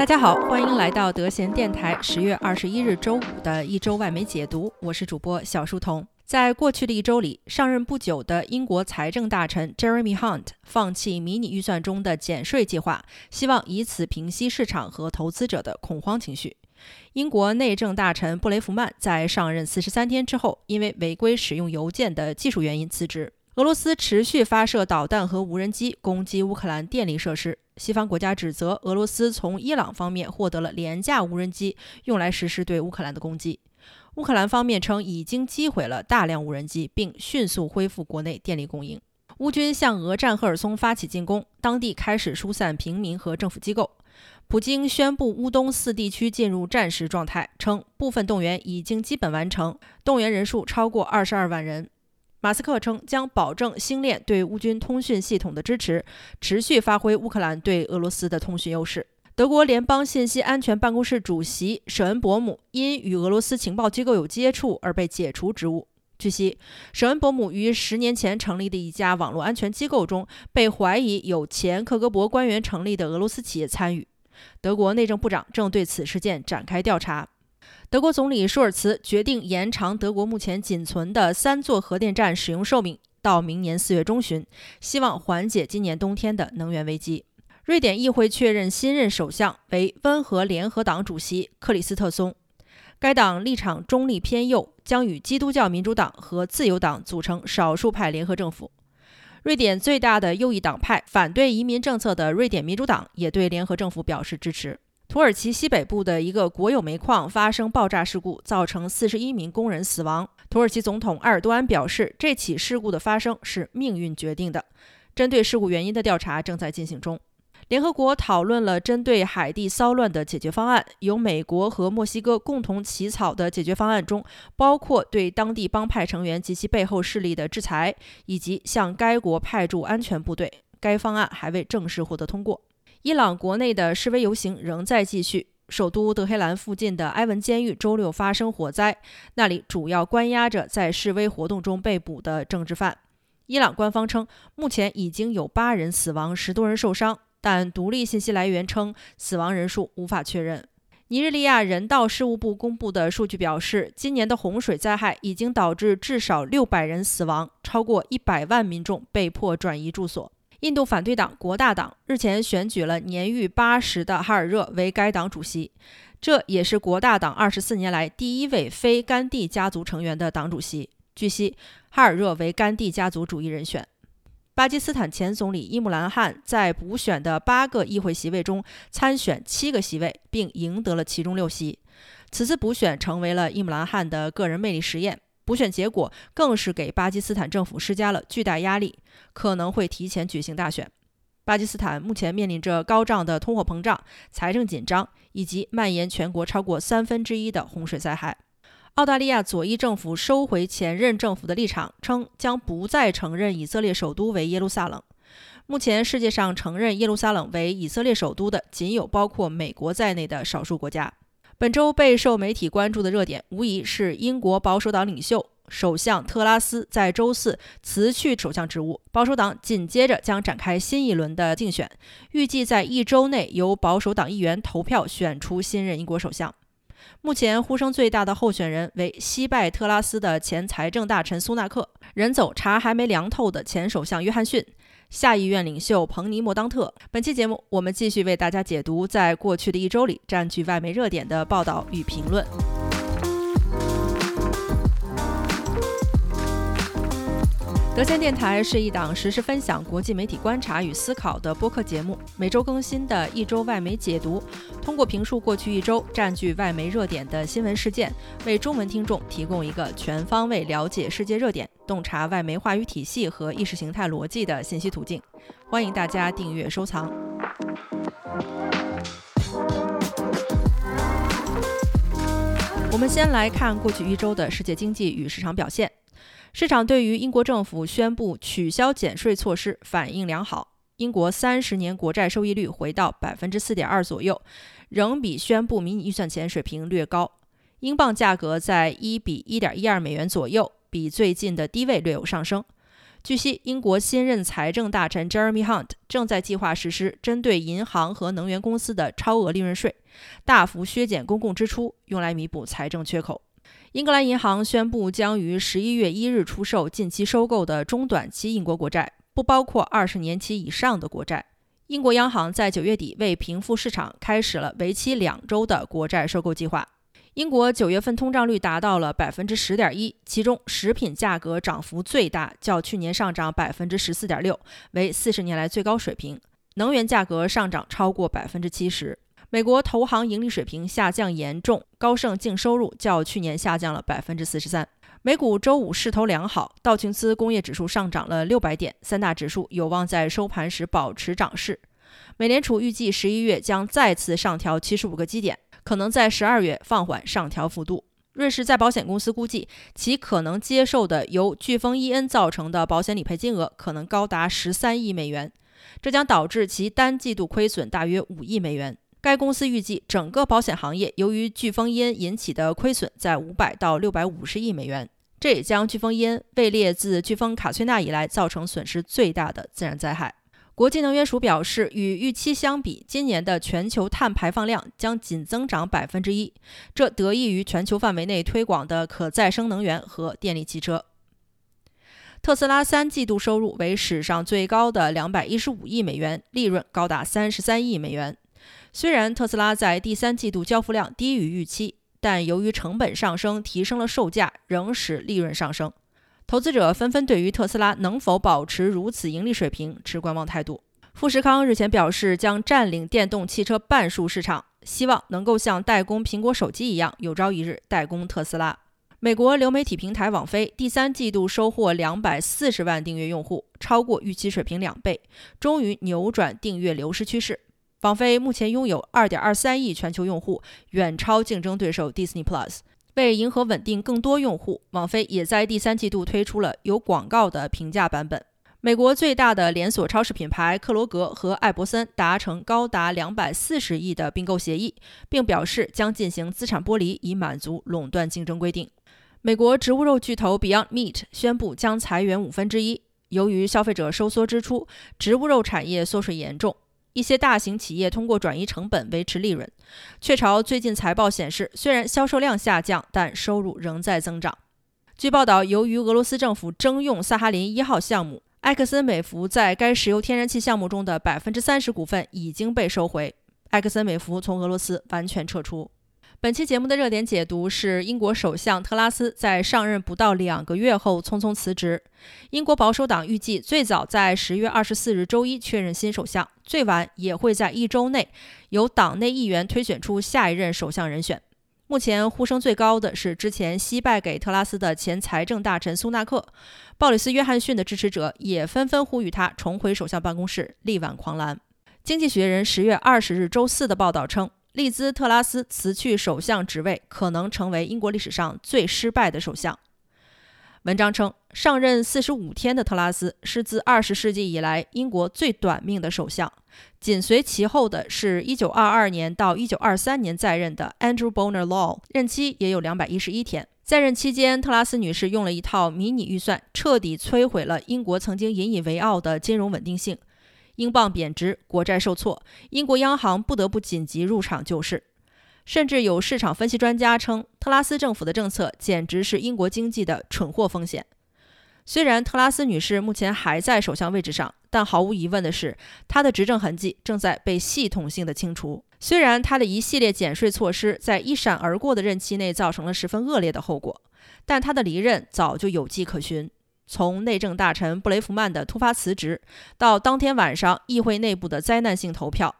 大家好，欢迎来到德贤电台十月二十一日周五的一周外媒解读，我是主播小书童。在过去的一周里，上任不久的英国财政大臣 Jeremy Hunt 放弃迷你预算中的减税计划，希望以此平息市场和投资者的恐慌情绪。英国内政大臣布雷弗曼在上任四十三天之后，因为违规使用邮件的技术原因辞职。俄罗斯持续发射导弹和无人机攻击乌克兰电力设施。西方国家指责俄罗斯从伊朗方面获得了廉价无人机，用来实施对乌克兰的攻击。乌克兰方面称已经击毁了大量无人机，并迅速恢复国内电力供应。乌军向俄占赫尔松发起进攻，当地开始疏散平民和政府机构。普京宣布乌东四地区进入战时状态，称部分动员已经基本完成，动员人数超过二十二万人。马斯克称将保证星链对乌军通讯系统的支持，持续发挥乌克兰对俄罗斯的通讯优势。德国联邦信息安全办公室主席舍恩伯姆因与俄罗斯情报机构有接触而被解除职务。据悉，舍恩伯姆于十年前成立的一家网络安全机构中被怀疑有前克格勃官员成立的俄罗斯企业参与。德国内政部长正对此事件展开调查。德国总理舒尔茨决定延长德国目前仅存的三座核电站使用寿命到明年四月中旬，希望缓解今年冬天的能源危机。瑞典议会确认新任首相为温和联合党主席克里斯特松，该党立场中立偏右，将与基督教民主党和自由党组成少数派联合政府。瑞典最大的右翼党派反对移民政策的瑞典民主党也对联合政府表示支持。土耳其西北部的一个国有煤矿发生爆炸事故，造成四十一名工人死亡。土耳其总统埃尔多安表示，这起事故的发生是命运决定的。针对事故原因的调查正在进行中。联合国讨论了针对海地骚乱的解决方案，由美国和墨西哥共同起草的解决方案中，包括对当地帮派成员及其背后势力的制裁，以及向该国派驻安全部队。该方案还未正式获得通过。伊朗国内的示威游行仍在继续。首都德黑兰附近的埃文监狱周六发生火灾，那里主要关押着在示威活动中被捕的政治犯。伊朗官方称，目前已经有八人死亡，十多人受伤，但独立信息来源称死亡人数无法确认。尼日利亚人道事务部公布的数据表示，今年的洪水灾害已经导致至少六百人死亡，超过一百万民众被迫转移住所。印度反对党国大党日前选举了年逾八十的哈尔热为该党主席，这也是国大党二十四年来第一位非甘地家族成员的党主席。据悉，哈尔热为甘地家族主义人选。巴基斯坦前总理伊姆兰汗在补选的八个议会席位中参选七个席位，并赢得了其中六席。此次补选成为了伊姆兰汗的个人魅力实验。补选结果更是给巴基斯坦政府施加了巨大压力，可能会提前举行大选。巴基斯坦目前面临着高涨的通货膨胀、财政紧张以及蔓延全国超过三分之一的洪水灾害。澳大利亚左翼政府收回前任政府的立场，称将不再承认以色列首都为耶路撒冷。目前世界上承认耶路撒冷为以色列首都的，仅有包括美国在内的少数国家。本周备受媒体关注的热点，无疑是英国保守党领袖首相特拉斯在周四辞去首相职务。保守党紧接着将展开新一轮的竞选，预计在一周内由保守党议员投票选出新任英国首相。目前呼声最大的候选人为惜败特拉斯的前财政大臣苏纳克，人走茶还没凉透的前首相约翰逊。下议院领袖彭尼莫当特。本期节目，我们继续为大家解读在过去的一周里占据外媒热点的报道与评论。德先电台是一档实时分享国际媒体观察与思考的播客节目，每周更新的一周外媒解读，通过评述过去一周占据外媒热点的新闻事件，为中文听众提供一个全方位了解世界热点、洞察外媒话语体系和意识形态逻辑的信息途径。欢迎大家订阅收藏。我们先来看过去一周的世界经济与市场表现。市场对于英国政府宣布取消减税措施反应良好。英国三十年国债收益率回到百分之四点二左右，仍比宣布迷你预算前水平略高。英镑价格在一比一点一二美元左右，比最近的低位略有上升。据悉，英国新任财政大臣 Jeremy Hunt 正在计划实施针对银行和能源公司的超额利润税，大幅削减公共支出，用来弥补财政缺口。英格兰银行宣布将于十一月一日出售近期收购的中短期英国国债，不包括二十年期以上的国债。英国央行在九月底为平复市场，开始了为期两周的国债收购计划。英国九月份通胀率达到了百分之十点一，其中食品价格涨幅最大，较去年上涨百分之十四点六，为四十年来最高水平。能源价格上涨超过百分之七十。美国投行盈利水平下降严重，高盛净收入较去年下降了百分之四十三。美股周五势头良好，道琼斯工业指数上涨了六百点，三大指数有望在收盘时保持涨势。美联储预计十一月将再次上调七十五个基点，可能在十二月放缓上调幅度。瑞士再保险公司估计，其可能接受的由飓风伊恩造成的保险理赔金额可能高达十三亿美元，这将导致其单季度亏损大约五亿美元。该公司预计，整个保险行业由于飓风因引起的亏损在五百到六百五十亿美元，这也将飓风因位列自飓风卡崔娜以来造成损失最大的自然灾害。国际能源署表示，与预期相比，今年的全球碳排放量将仅增长百分之一，这得益于全球范围内推广的可再生能源和电力汽车。特斯拉三季度收入为史上最高的两百一十五亿美元，利润高达三十三亿美元。虽然特斯拉在第三季度交付量低于预期，但由于成本上升提升了售价，仍使利润上升。投资者纷纷对于特斯拉能否保持如此盈利水平持观望态度。富士康日前表示将占领电动汽车半数市场，希望能够像代工苹果手机一样，有朝一日代工特斯拉。美国流媒体平台网飞第三季度收获两百四十万订阅用户，超过预期水平两倍，终于扭转订阅流失趋势。网飞目前拥有2.23亿全球用户，远超竞争对手 Disney Plus。为迎合稳定更多用户，网飞也在第三季度推出了有广告的平价版本。美国最大的连锁超市品牌克罗格和艾伯森达成高达240亿的并购协议，并表示将进行资产剥离，以满足垄断竞争规定。美国植物肉巨头 Beyond Meat 宣布将裁员五分之一，由于消费者收缩支出，植物肉产业缩水严重。一些大型企业通过转移成本维持利润。雀巢最近财报显示，虽然销售量下降，但收入仍在增长。据报道，由于俄罗斯政府征用萨哈林一号项目，埃克森美孚在该石油天然气项目中的百分之三十股份已经被收回，埃克森美孚从俄罗斯完全撤出。本期节目的热点解读是：英国首相特拉斯在上任不到两个月后匆匆辞职。英国保守党预计最早在十月二十四日周一确认新首相，最晚也会在一周内由党内议员推选出下一任首相人选。目前呼声最高的是之前惜败给特拉斯的前财政大臣苏纳克。鲍里斯·约翰逊的支持者也纷纷呼吁他重回首相办公室，力挽狂澜。经济学人十月二十日周四的报道称。利兹特拉斯辞去首相职位，可能成为英国历史上最失败的首相。文章称，上任四十五天的特拉斯是自二十世纪以来英国最短命的首相，紧随其后的是一九二二年到一九二三年在任的 Andrew Bonar Law，任期也有两百一十一天。在任期间，特拉斯女士用了一套迷你预算，彻底摧毁了英国曾经引以为傲的金融稳定性。英镑贬值，国债受挫，英国央行不得不紧急入场救市。甚至有市场分析专家称，特拉斯政府的政策简直是英国经济的蠢货风险。虽然特拉斯女士目前还在首相位置上，但毫无疑问的是，她的执政痕迹正在被系统性的清除。虽然她的一系列减税措施在一闪而过的任期内造成了十分恶劣的后果，但她的离任早就有迹可循。从内政大臣布雷弗曼的突发辞职，到当天晚上议会内部的灾难性投票，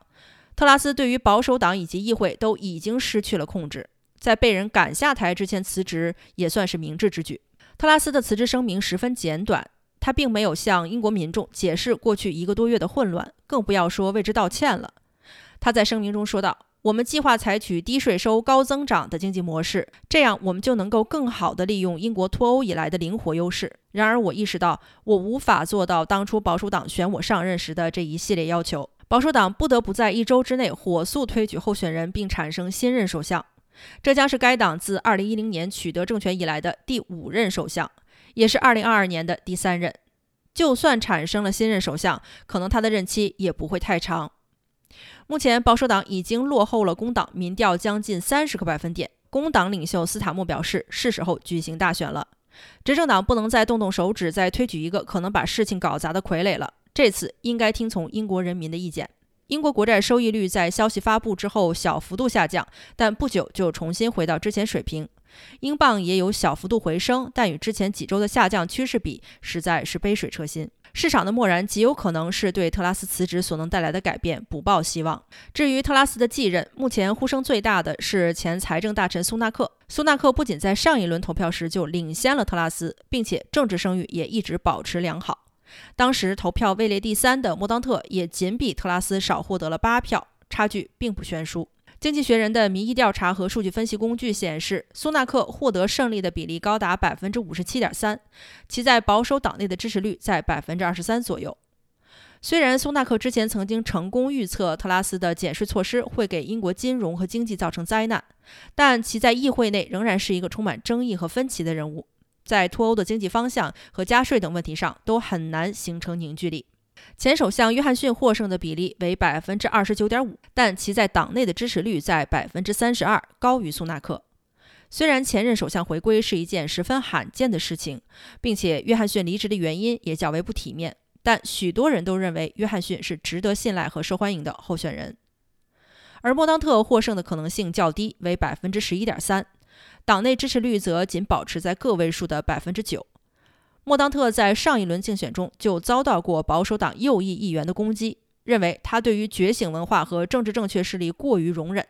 特拉斯对于保守党以及议会都已经失去了控制。在被人赶下台之前辞职，也算是明智之举。特拉斯的辞职声明十分简短，他并没有向英国民众解释过去一个多月的混乱，更不要说为之道歉了。他在声明中说道。我们计划采取低税收、高增长的经济模式，这样我们就能够更好地利用英国脱欧以来的灵活优势。然而，我意识到我无法做到当初保守党选我上任时的这一系列要求。保守党不得不在一周之内火速推举候选人，并产生新任首相。这将是该党自2010年取得政权以来的第五任首相，也是2022年的第三任。就算产生了新任首相，可能他的任期也不会太长。目前保守党已经落后了工党民调将近三十个百分点。工党领袖斯塔默表示，是时候举行大选了。执政党不能再动动手指，再推举一个可能把事情搞砸的傀儡了。这次应该听从英国人民的意见。英国国债收益率在消息发布之后小幅度下降，但不久就重新回到之前水平。英镑也有小幅度回升，但与之前几周的下降趋势比，实在是杯水车薪。市场的漠然极有可能是对特拉斯辞职所能带来的改变不抱希望。至于特拉斯的继任，目前呼声最大的是前财政大臣苏纳克。苏纳克不仅在上一轮投票时就领先了特拉斯，并且政治声誉也一直保持良好。当时投票位列第三的莫当特也仅比特拉斯少获得了八票，差距并不悬殊。经济学人的民意调查和数据分析工具显示，苏纳克获得胜利的比例高达百分之五十七点三，其在保守党内的支持率在百分之二十三左右。虽然苏纳克之前曾经成功预测特拉斯的减税措施会给英国金融和经济造成灾难，但其在议会内仍然是一个充满争议和分歧的人物，在脱欧的经济方向和加税等问题上都很难形成凝聚力。前首相约翰逊获胜的比例为百分之二十九点五，但其在党内的支持率在百分之三十二，高于苏纳克。虽然前任首相回归是一件十分罕见的事情，并且约翰逊离职的原因也较为不体面，但许多人都认为约翰逊是值得信赖和受欢迎的候选人。而莫当特获胜的可能性较低，为百分之十一点三，党内支持率则仅保持在个位数的百分之九。莫当特在上一轮竞选中就遭到过保守党右翼议员的攻击，认为他对于觉醒文化和政治正确势力过于容忍，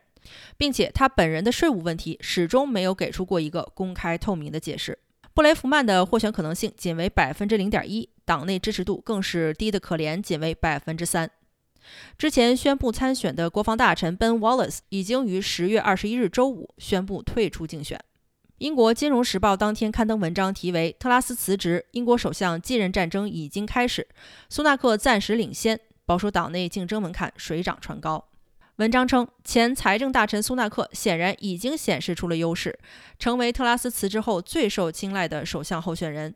并且他本人的税务问题始终没有给出过一个公开透明的解释。布雷弗曼的获选可能性仅为百分之零点一，党内支持度更是低得可怜，仅为百分之三。之前宣布参选的国防大臣 Ben Wallace 已经于十月二十一日周五宣布退出竞选。英国金融时报当天刊登文章，题为《特拉斯辞职，英国首相继任战争已经开始，苏纳克暂时领先，保守党内竞争门槛水涨船高》。文章称，前财政大臣苏纳克显然已经显示出了优势，成为特拉斯辞职后最受青睐的首相候选人。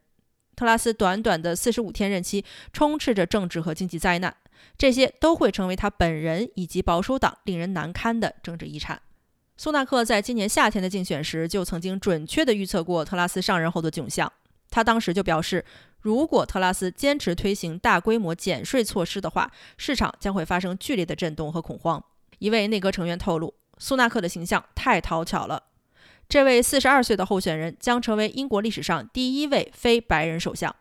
特拉斯短短的四十五天任期，充斥着政治和经济灾难，这些都会成为他本人以及保守党令人难堪的政治遗产。苏纳克在今年夏天的竞选时就曾经准确地预测过特拉斯上任后的窘相。他当时就表示，如果特拉斯坚持推行大规模减税措施的话，市场将会发生剧烈的震动和恐慌。一位内阁成员透露，苏纳克的形象太讨巧了。这位四十二岁的候选人将成为英国历史上第一位非白人首相。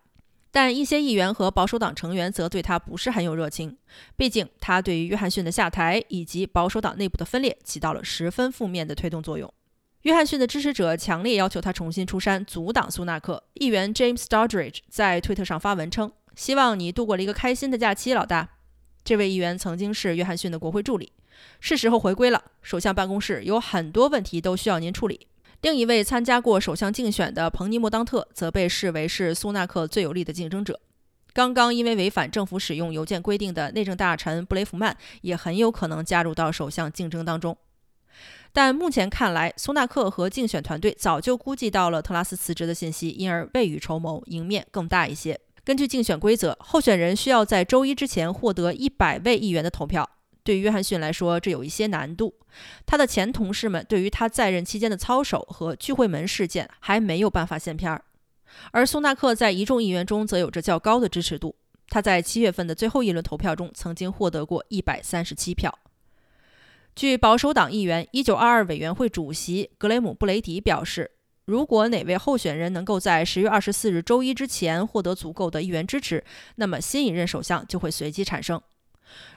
但一些议员和保守党成员则对他不是很有热情，毕竟他对于约翰逊的下台以及保守党内部的分裂起到了十分负面的推动作用。约翰逊的支持者强烈要求他重新出山，阻挡苏纳克。议员 James Stoddridge 在推特上发文称：“希望你度过了一个开心的假期，老大。”这位议员曾经是约翰逊的国会助理，是时候回归了。首相办公室有很多问题都需要您处理。另一位参加过首相竞选的彭尼莫当特则被视为是苏纳克最有力的竞争者。刚刚因为违反政府使用邮件规定的内政大臣布雷弗曼也很有可能加入到首相竞争当中。但目前看来，苏纳克和竞选团队早就估计到了特拉斯辞职的信息，因而未雨绸缪，赢面更大一些。根据竞选规则，候选人需要在周一之前获得一百位议员的投票。对于约翰逊来说，这有一些难度。他的前同事们对于他在任期间的操守和聚会门事件还没有办法现片儿，而苏纳克在一众议员中则有着较高的支持度。他在七月份的最后一轮投票中曾经获得过一百三十七票。据保守党议员一九二二委员会主席格雷姆·布雷迪表示，如果哪位候选人能够在十月二十四日周一之前获得足够的议员支持，那么新一任首相就会随即产生。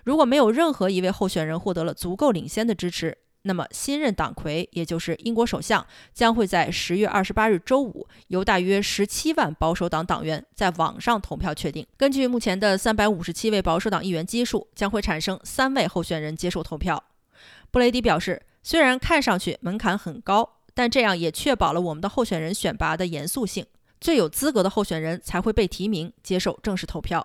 如果没有任何一位候选人获得了足够领先的支持，那么新任党魁，也就是英国首相，将会在十月二十八日周五由大约十七万保守党党员在网上投票确定。根据目前的三百五十七位保守党议员基数，将会产生三位候选人接受投票。布雷迪表示，虽然看上去门槛很高，但这样也确保了我们的候选人选拔的严肃性，最有资格的候选人才会被提名，接受正式投票。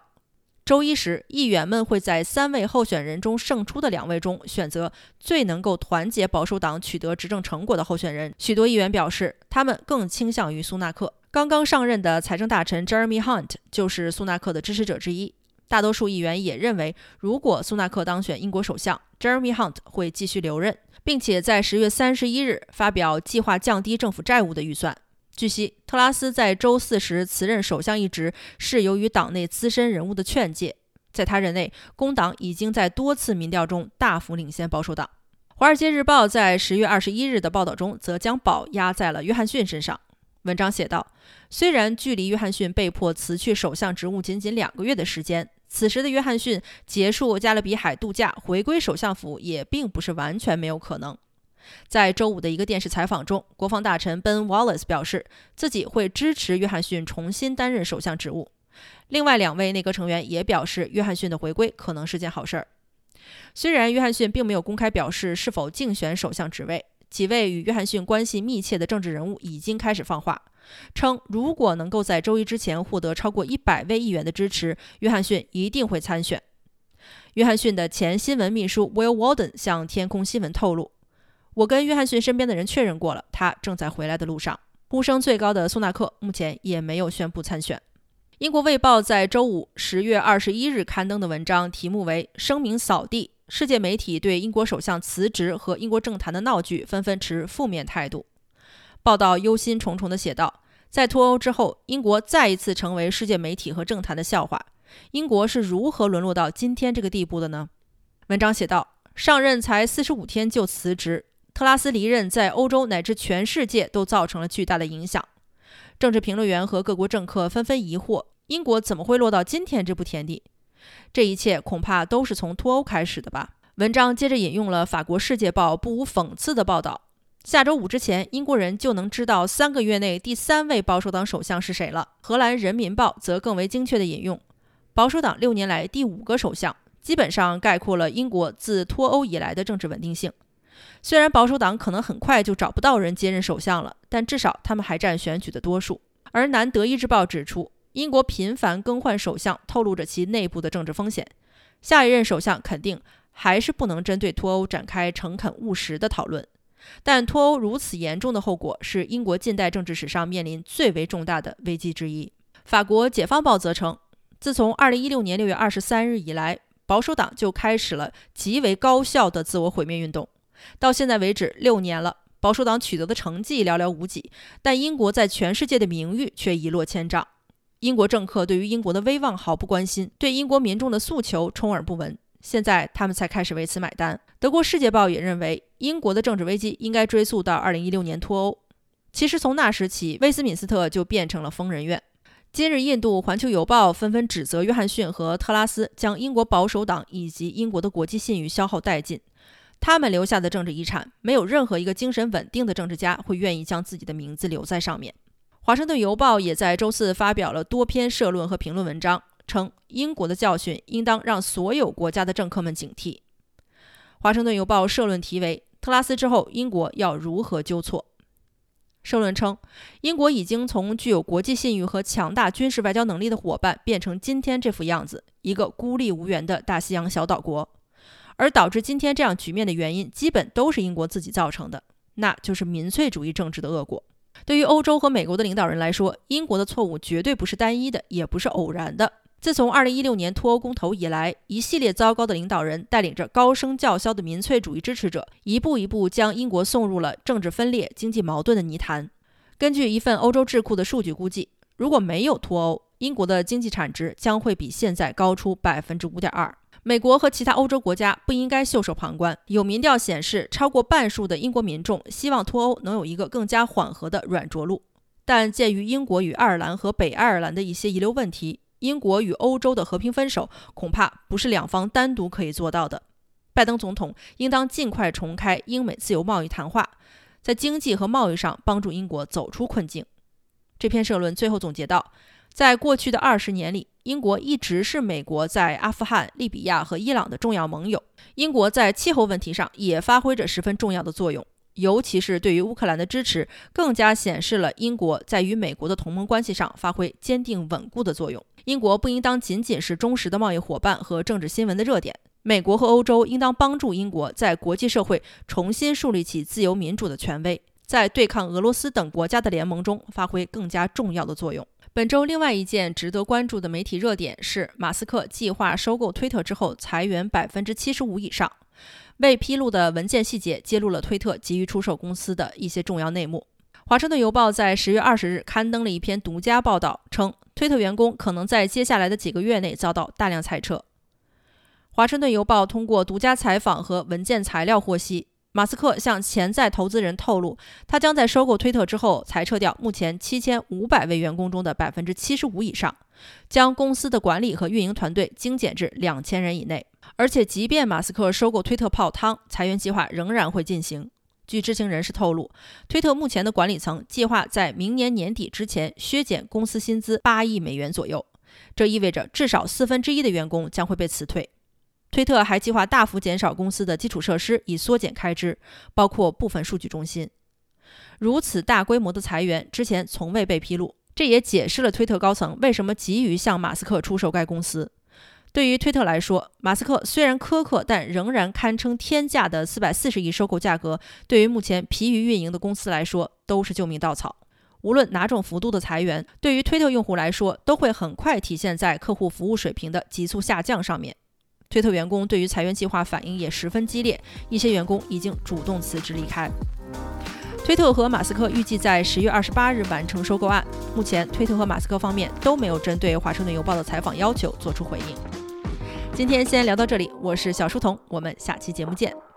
周一时，议员们会在三位候选人中胜出的两位中选择最能够团结保守党取得执政成果的候选人。许多议员表示，他们更倾向于苏纳克。刚刚上任的财政大臣 Jeremy Hunt 就是苏纳克的支持者之一。大多数议员也认为，如果苏纳克当选英国首相，Jeremy Hunt 会继续留任，并且在十月三十一日发表计划降低政府债务的预算。据悉，特拉斯在周四时辞任首相一职是由于党内资深人物的劝诫。在他任内，工党已经在多次民调中大幅领先保守党。《华尔街日报》在十月二十一日的报道中，则将宝压在了约翰逊身上。文章写道：“虽然距离约翰逊被迫辞去首相职务仅仅两个月的时间，此时的约翰逊结束加勒比海度假回归首相府也并不是完全没有可能。”在周五的一个电视采访中，国防大臣 Ben Wallace 表示自己会支持约翰逊重新担任首相职务。另外两位内阁成员也表示，约翰逊的回归可能是件好事儿。虽然约翰逊并没有公开表示是否竞选首相职位。几位与约翰逊关系密切的政治人物已经开始放话，称如果能够在周一之前获得超过一百位议员的支持，约翰逊一定会参选。约翰逊的前新闻秘书 Will Walden 向天空新闻透露：“我跟约翰逊身边的人确认过了，他正在回来的路上。”呼声最高的苏纳克目前也没有宣布参选。英国《卫报》在周五十月二十一日刊登的文章题目为“声明扫地”。世界媒体对英国首相辞职和英国政坛的闹剧纷纷持负面态度。报道忧心忡忡地写道：“在脱欧之后，英国再一次成为世界媒体和政坛的笑话。英国是如何沦落到今天这个地步的呢？”文章写道：“上任才四十五天就辞职，特拉斯离任在欧洲乃至全世界都造成了巨大的影响。政治评论员和各国政客纷纷疑惑：英国怎么会落到今天这步田地？”这一切恐怕都是从脱欧开始的吧。文章接着引用了法国《世界报》不无讽刺的报道：下周五之前，英国人就能知道三个月内第三位保守党首相是谁了。荷兰《人民报》则更为精确地引用：保守党六年来第五个首相，基本上概括了英国自脱欧以来的政治稳定性。虽然保守党可能很快就找不到人接任首相了，但至少他们还占选举的多数。而《南德意志报》指出。英国频繁更换首相，透露着其内部的政治风险。下一任首相肯定还是不能针对脱欧展开诚恳务实的讨论。但脱欧如此严重的后果，是英国近代政治史上面临最为重大的危机之一。法国《解放报》则称，自从2016年6月23日以来，保守党就开始了极为高效的自我毁灭运动。到现在为止，六年了，保守党取得的成绩寥寥无几，但英国在全世界的名誉却一落千丈。英国政客对于英国的威望毫不关心，对英国民众的诉求充耳不闻。现在他们才开始为此买单。德国《世界报》也认为，英国的政治危机应该追溯到2016年脱欧。其实从那时起，威斯敏斯特就变成了疯人院。今日，印度《环球邮报》纷纷指责约翰逊和特拉斯将英国保守党以及英国的国际信誉消耗殆尽。他们留下的政治遗产，没有任何一个精神稳定的政治家会愿意将自己的名字留在上面。华盛顿邮报也在周四发表了多篇社论和评论文章，称英国的教训应当让所有国家的政客们警惕。华盛顿邮报社论题为“特拉斯之后，英国要如何纠错”。社论称，英国已经从具有国际信誉和强大军事外交能力的伙伴，变成今天这副样子——一个孤立无援的大西洋小岛国。而导致今天这样局面的原因，基本都是英国自己造成的，那就是民粹主义政治的恶果。对于欧洲和美国的领导人来说，英国的错误绝对不是单一的，也不是偶然的。自从2016年脱欧公投以来，一系列糟糕的领导人带领着高声叫嚣的民粹主义支持者，一步一步将英国送入了政治分裂、经济矛盾的泥潭。根据一份欧洲智库的数据估计，如果没有脱欧，英国的经济产值将会比现在高出百分之五点二。美国和其他欧洲国家不应该袖手旁观。有民调显示，超过半数的英国民众希望脱欧能有一个更加缓和的软着陆。但鉴于英国与爱尔兰和北爱尔兰的一些遗留问题，英国与欧洲的和平分手恐怕不是两方单独可以做到的。拜登总统应当尽快重开英美自由贸易谈话，在经济和贸易上帮助英国走出困境。这篇社论最后总结道。在过去的二十年里，英国一直是美国在阿富汗、利比亚和伊朗的重要盟友。英国在气候问题上也发挥着十分重要的作用，尤其是对于乌克兰的支持，更加显示了英国在与美国的同盟关系上发挥坚定稳固的作用。英国不应当仅仅是忠实的贸易伙伴和政治新闻的热点，美国和欧洲应当帮助英国在国际社会重新树立起自由民主的权威。在对抗俄罗斯等国家的联盟中发挥更加重要的作用。本周另外一件值得关注的媒体热点是，马斯克计划收购推特之后裁员百分之七十五以上。未披露的文件细节揭露了推特急于出售公司的一些重要内幕。华盛顿邮报在十月二十日刊登了一篇独家报道，称推特员工可能在接下来的几个月内遭到大量裁撤。华盛顿邮报通过独家采访和文件材料获悉。马斯克向潜在投资人透露，他将在收购推特之后裁撤掉目前七千五百位员工中的百分之七十五以上，将公司的管理和运营团队精简至两千人以内。而且，即便马斯克收购推特泡汤，裁员计划仍然会进行。据知情人士透露，推特目前的管理层计划在明年年底之前削减公司薪资八亿美元左右，这意味着至少四分之一的员工将会被辞退。推特还计划大幅减少公司的基础设施，以缩减开支，包括部分数据中心。如此大规模的裁员之前从未被披露，这也解释了推特高层为什么急于向马斯克出售该公司。对于推特来说，马斯克虽然苛刻，但仍然堪称天价的四百四十亿收购价格，对于目前疲于运营的公司来说都是救命稻草。无论哪种幅度的裁员，对于推特用户来说，都会很快体现在客户服务水平的急速下降上面。推特员工对于裁员计划反应也十分激烈，一些员工已经主动辞职离开。推特和马斯克预计在十月二十八日完成收购案。目前，推特和马斯克方面都没有针对《华盛顿邮报》的采访要求做出回应。今天先聊到这里，我是小书童，我们下期节目见。